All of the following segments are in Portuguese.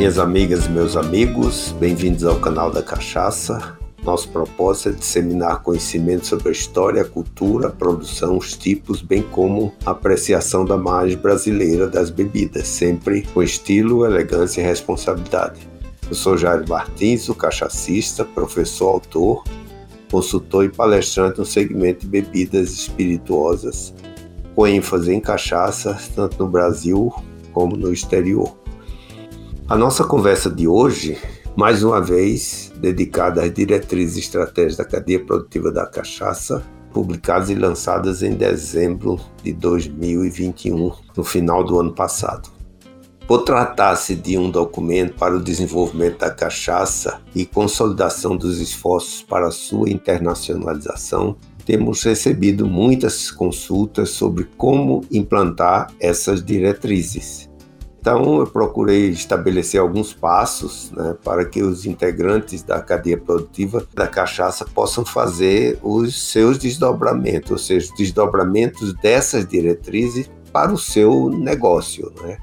Minhas amigas e meus amigos, bem-vindos ao canal da Cachaça. Nosso propósito é disseminar conhecimento sobre a história, a cultura, a produção, os tipos, bem como a apreciação da margem brasileira das bebidas, sempre com estilo, elegância e responsabilidade. Eu sou Jair Martins, o cachacista, professor, autor, consultor e palestrante no segmento de bebidas espirituosas, com ênfase em cachaça, tanto no Brasil como no exterior. A nossa conversa de hoje, mais uma vez, dedicada às diretrizes e estratégias da cadeia produtiva da cachaça, publicadas e lançadas em dezembro de 2021, no final do ano passado. Por tratar-se de um documento para o desenvolvimento da cachaça e consolidação dos esforços para sua internacionalização, temos recebido muitas consultas sobre como implantar essas diretrizes. Então, eu procurei estabelecer alguns passos né, para que os integrantes da cadeia produtiva da cachaça possam fazer os seus desdobramentos, ou seja, desdobramentos dessas diretrizes para o seu negócio. Né?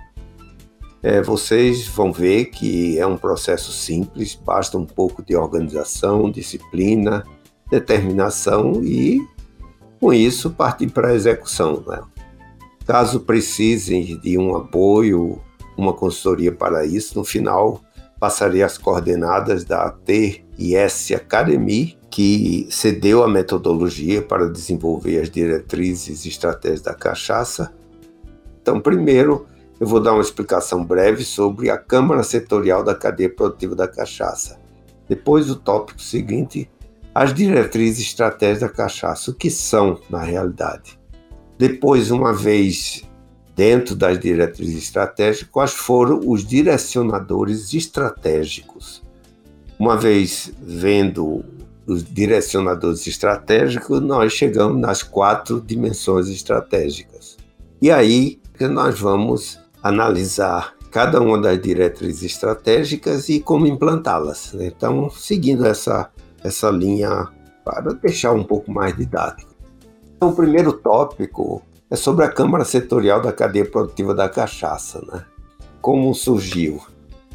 É, vocês vão ver que é um processo simples, basta um pouco de organização, disciplina, determinação e, com isso, partir para a execução. Né? Caso precisem de um apoio uma consultoria para isso. No final, passarei as coordenadas da TIS Academy, que cedeu a metodologia para desenvolver as diretrizes e estratégias da cachaça. Então, primeiro, eu vou dar uma explicação breve sobre a Câmara Setorial da Cadeia Produtiva da Cachaça. Depois, o tópico seguinte, as diretrizes e estratégias da cachaça, o que são na realidade. Depois, uma vez dentro das diretrizes estratégicas, quais foram os direcionadores estratégicos. Uma vez vendo os direcionadores estratégicos, nós chegamos nas quatro dimensões estratégicas. E aí nós vamos analisar cada uma das diretrizes estratégicas e como implantá-las. Então, seguindo essa, essa linha para deixar um pouco mais didático. Então, o primeiro tópico é sobre a Câmara Setorial da Cadeia Produtiva da Cachaça. Né? Como surgiu?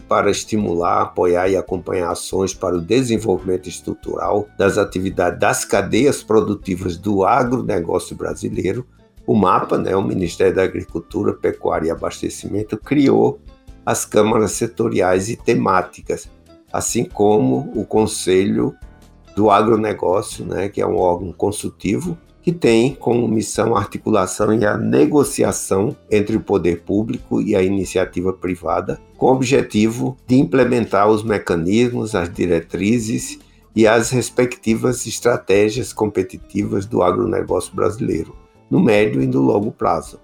Para estimular, apoiar e acompanhar ações para o desenvolvimento estrutural das atividades das cadeias produtivas do agronegócio brasileiro, o MAPA, né, o Ministério da Agricultura, Pecuária e Abastecimento, criou as câmaras setoriais e temáticas, assim como o Conselho do Agronegócio, né, que é um órgão consultivo que tem como missão a articulação e a negociação entre o poder público e a iniciativa privada, com o objetivo de implementar os mecanismos, as diretrizes e as respectivas estratégias competitivas do agronegócio brasileiro, no médio e no longo prazo.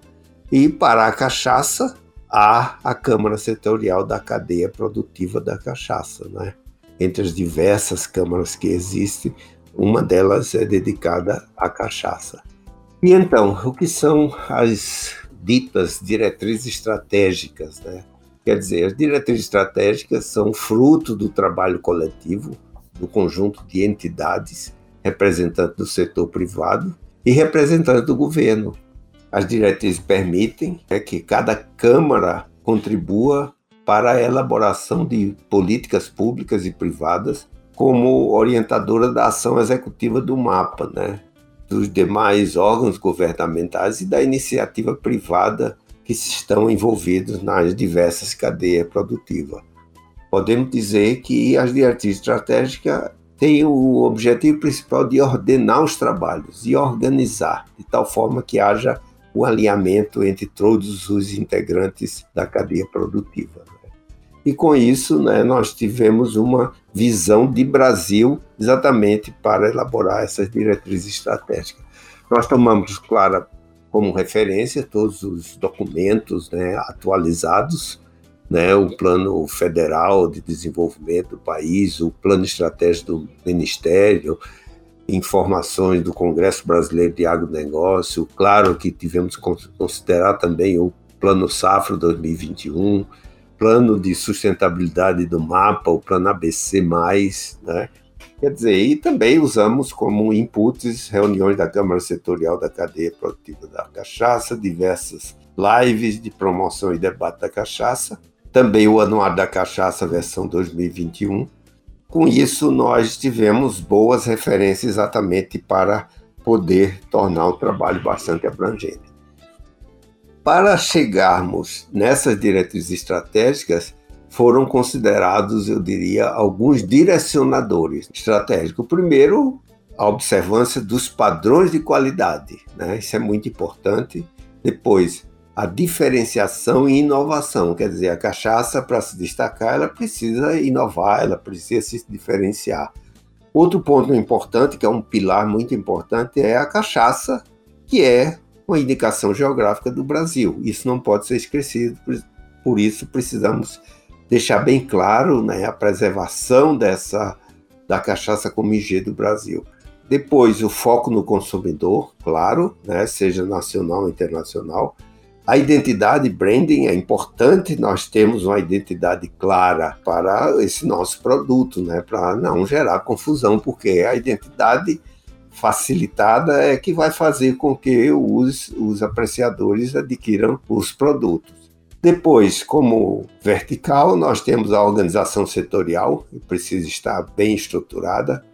E para a cachaça, há a Câmara Setorial da Cadeia Produtiva da Cachaça. Né? Entre as diversas câmaras que existem, uma delas é dedicada à cachaça. E então, o que são as ditas diretrizes estratégicas? Né? Quer dizer, as diretrizes estratégicas são fruto do trabalho coletivo, do conjunto de entidades, representantes do setor privado e representantes do governo. As diretrizes permitem né, que cada Câmara contribua para a elaboração de políticas públicas e privadas como orientadora da ação executiva do MAPA, né? dos demais órgãos governamentais e da iniciativa privada que estão envolvidos nas diversas cadeias produtivas. Podemos dizer que as diretrizes estratégicas têm o objetivo principal de ordenar os trabalhos e organizar, de tal forma que haja o um alinhamento entre todos os integrantes da cadeia produtiva. E com isso, né, nós tivemos uma visão de Brasil exatamente para elaborar essas diretrizes estratégicas. Nós tomamos, claro, como referência todos os documentos né, atualizados, né, o Plano Federal de Desenvolvimento do país, o Plano Estratégico do Ministério, informações do Congresso Brasileiro de Agronegócio, claro que tivemos que considerar também o Plano Safra 2021, plano de sustentabilidade do mapa, o plano ABC+, né? Quer dizer, e também usamos como inputs reuniões da Câmara Setorial da Cadeia Produtiva da Cachaça, diversas lives de promoção e debate da cachaça, também o Anuário da Cachaça versão 2021. Com isso, nós tivemos boas referências exatamente para poder tornar o trabalho bastante abrangente. Para chegarmos nessas diretrizes estratégicas, foram considerados, eu diria, alguns direcionadores estratégicos. Primeiro, a observância dos padrões de qualidade, né? isso é muito importante. Depois, a diferenciação e inovação, quer dizer, a cachaça, para se destacar, ela precisa inovar, ela precisa se diferenciar. Outro ponto importante, que é um pilar muito importante, é a cachaça, que é uma indicação geográfica do Brasil. Isso não pode ser esquecido, por isso precisamos deixar bem claro né, a preservação dessa da cachaça como IG do Brasil. Depois, o foco no consumidor, claro, né, seja nacional ou internacional. A identidade branding é importante, nós temos uma identidade clara para esse nosso produto, né, para não gerar confusão, porque a identidade facilitada é que vai fazer com que os, os apreciadores adquiram os produtos. Depois, como vertical, nós temos a organização setorial, que precisa estar bem estruturada,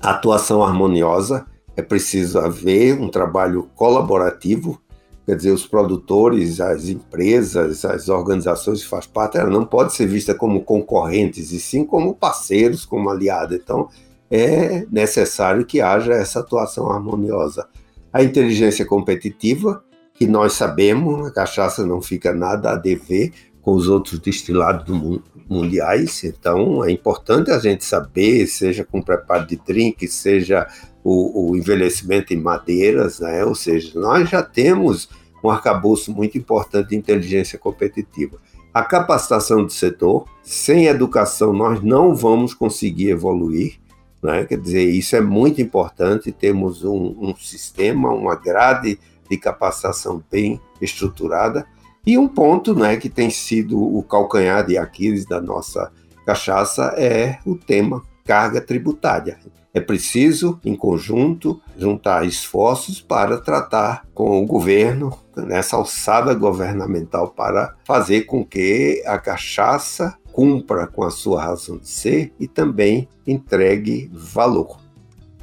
atuação harmoniosa, é preciso haver um trabalho colaborativo, quer dizer, os produtores, as empresas, as organizações que fazem parte, ela não pode ser vista como concorrentes, e sim como parceiros, como aliados. Então, é necessário que haja essa atuação harmoniosa. A inteligência competitiva, que nós sabemos, a cachaça não fica nada a dever com os outros destilados do mundo, mundiais, então é importante a gente saber, seja com preparo de drink, seja o, o envelhecimento em madeiras, né? ou seja, nós já temos um arcabouço muito importante de inteligência competitiva. A capacitação do setor, sem educação nós não vamos conseguir evoluir, né? quer dizer, isso é muito importante, temos um, um sistema, uma grade de capacitação bem estruturada. E um ponto né, que tem sido o calcanhar de Aquiles da nossa cachaça é o tema carga tributária. É preciso, em conjunto, juntar esforços para tratar com o governo, nessa alçada governamental, para fazer com que a cachaça cumpra com a sua razão de ser e também entregue valor.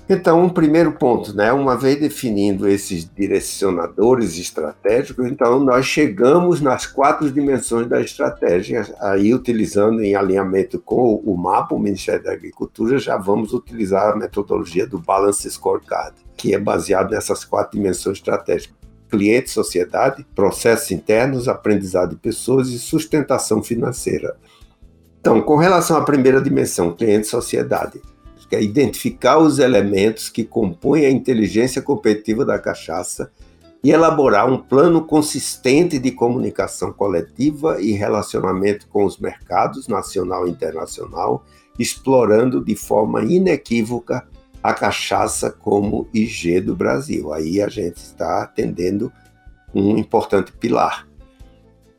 Então, um primeiro ponto, né? Uma vez definindo esses direcionadores estratégicos, então nós chegamos nas quatro dimensões da estratégia, aí utilizando em alinhamento com o mapa, o Ministério da Agricultura, já vamos utilizar a metodologia do Balance Scorecard, que é baseado nessas quatro dimensões estratégicas cliente, sociedade, processos internos, aprendizado de pessoas e sustentação financeira. Então, com relação à primeira dimensão, cliente, sociedade, que é identificar os elementos que compõem a inteligência competitiva da cachaça e elaborar um plano consistente de comunicação coletiva e relacionamento com os mercados nacional e internacional, explorando de forma inequívoca a cachaça como IG do Brasil. Aí a gente está atendendo um importante pilar.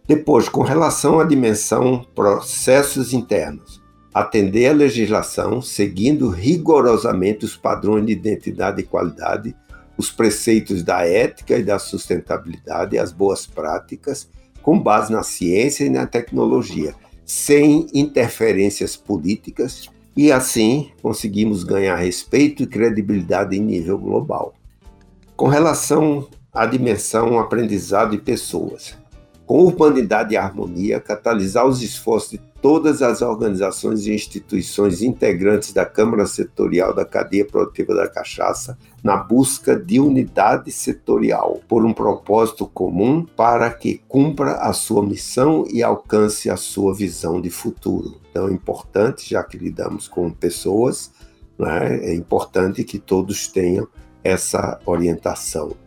Depois, com relação à dimensão processos internos, atender à legislação, seguindo rigorosamente os padrões de identidade e qualidade, os preceitos da ética e da sustentabilidade, as boas práticas, com base na ciência e na tecnologia, sem interferências políticas, e assim conseguimos ganhar respeito e credibilidade em nível global. Com relação à dimensão aprendizado e pessoas, com urbanidade e harmonia, catalisar os esforços de todas as organizações e instituições integrantes da Câmara Setorial da Cadeia Produtiva da Cachaça na busca de unidade setorial, por um propósito comum para que cumpra a sua missão e alcance a sua visão de futuro. Então é importante, já que lidamos com pessoas, né, é importante que todos tenham essa orientação.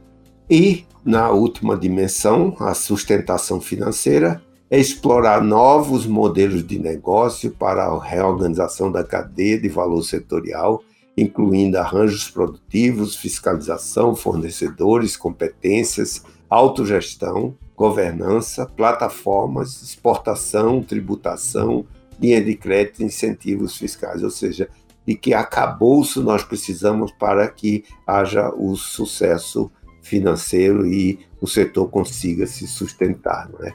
E, na última dimensão, a sustentação financeira, é explorar novos modelos de negócio para a reorganização da cadeia de valor setorial, incluindo arranjos produtivos, fiscalização, fornecedores, competências, autogestão, governança, plataformas, exportação, tributação, linha de crédito incentivos fiscais, ou seja, de que acabouço nós precisamos para que haja o sucesso financeiro e o setor consiga se sustentar. Não é?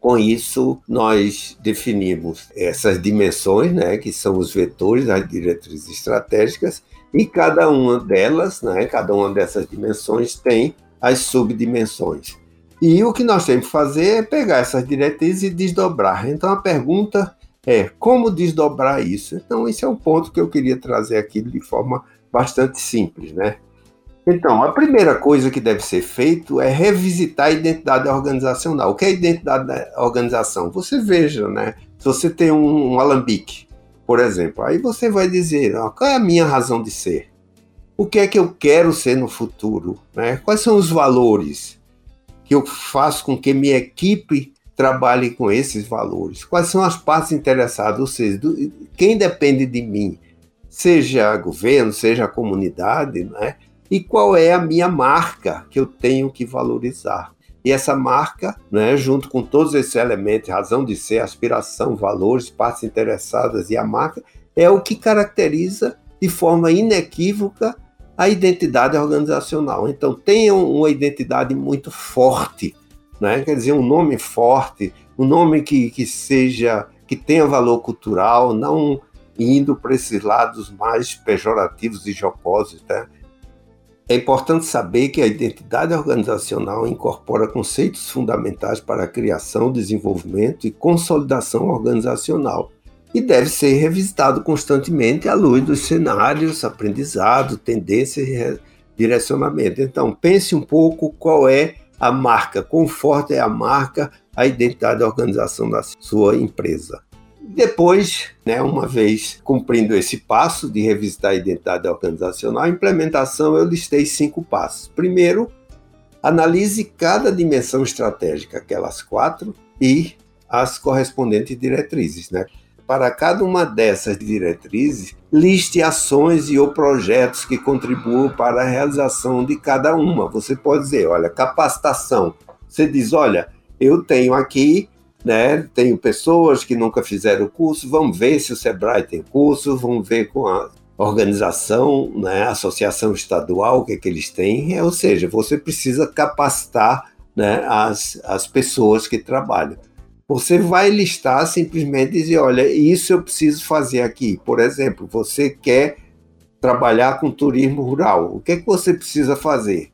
Com isso, nós definimos essas dimensões, né, que são os vetores das diretrizes estratégicas, e cada uma delas, né, cada uma dessas dimensões tem as subdimensões. E o que nós temos que fazer é pegar essas diretrizes e desdobrar. Então a pergunta é como desdobrar isso? Então esse é um ponto que eu queria trazer aqui de forma bastante simples, né? Então, a primeira coisa que deve ser feito é revisitar a identidade organizacional. O que é a identidade da organização? Você veja, né? Se você tem um, um alambique, por exemplo, aí você vai dizer, ó, qual é a minha razão de ser? O que é que eu quero ser no futuro? Né? Quais são os valores que eu faço com que minha equipe trabalhe com esses valores? Quais são as partes interessadas? Ou seja, do, quem depende de mim? Seja governo, seja comunidade, né? E qual é a minha marca que eu tenho que valorizar. E essa marca, né, junto com todos esses elementos, razão de ser, aspiração, valores, partes interessadas e a marca, é o que caracteriza de forma inequívoca a identidade organizacional. Então, tenham uma identidade muito forte, né? quer dizer, um nome forte, um nome que, que seja, que tenha valor cultural, não indo para esses lados mais pejorativos e jocosos, né? É importante saber que a identidade organizacional incorpora conceitos fundamentais para a criação, desenvolvimento e consolidação organizacional e deve ser revisitado constantemente à luz dos cenários, aprendizado, tendências e direcionamento. Então, pense um pouco qual é a marca, quão forte é a marca, a identidade da organização da sua empresa. Depois, né, uma vez cumprindo esse passo de revisitar a identidade organizacional, a implementação eu listei cinco passos. Primeiro, analise cada dimensão estratégica, aquelas quatro, e as correspondentes diretrizes. Né? Para cada uma dessas diretrizes, liste ações e ou projetos que contribuam para a realização de cada uma. Você pode dizer, olha, capacitação. Você diz, olha, eu tenho aqui né? Tenho pessoas que nunca fizeram o curso, vamos ver se o Sebrae tem curso, vamos ver com a organização, né, associação estadual, o que, é que eles têm, é, ou seja, você precisa capacitar né, as, as pessoas que trabalham. Você vai listar simplesmente dizer, olha, isso eu preciso fazer aqui. Por exemplo, você quer trabalhar com turismo rural, o que é que você precisa fazer?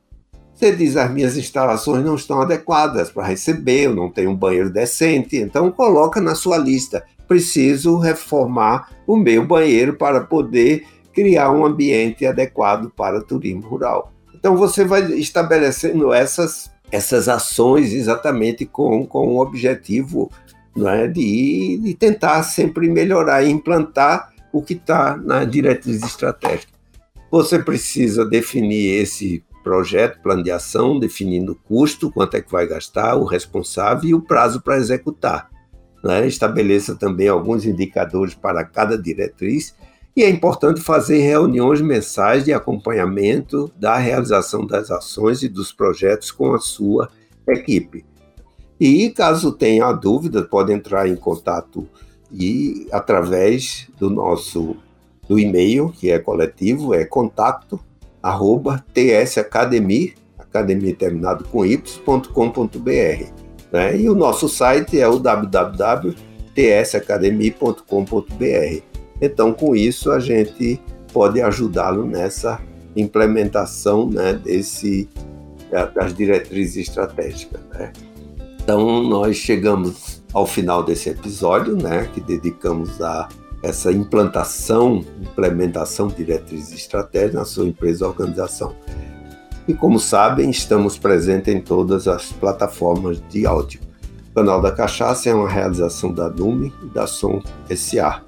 Você diz as minhas instalações não estão adequadas para receber, eu não tenho um banheiro decente, então coloca na sua lista. Preciso reformar o meu banheiro para poder criar um ambiente adequado para turismo rural. Então você vai estabelecendo essas, essas ações exatamente com, com o objetivo não é, de, de tentar sempre melhorar e implantar o que está na diretriz estratégica. Você precisa definir esse projeto, plano de ação, definindo o custo, quanto é que vai gastar, o responsável e o prazo para executar. Né? Estabeleça também alguns indicadores para cada diretriz e é importante fazer reuniões mensais de acompanhamento da realização das ações e dos projetos com a sua equipe. E caso tenha dúvida, pode entrar em contato e através do nosso do e-mail, que é coletivo, é contato arroba tsacademy, academia terminado com y.com.br. Né? E o nosso site é o www.tsacademy.com.br. Então, com isso, a gente pode ajudá-lo nessa implementação né, desse, das diretrizes estratégicas. Né? Então, nós chegamos ao final desse episódio, né, que dedicamos a essa implantação, implementação de diretrizes estratégicas na sua empresa ou organização. E como sabem, estamos presentes em todas as plataformas de áudio. O canal da Cachaça é uma realização da Nume e da Som SA.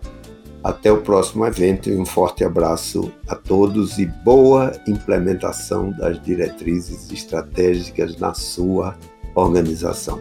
Até o próximo evento e um forte abraço a todos e boa implementação das diretrizes estratégicas na sua organização.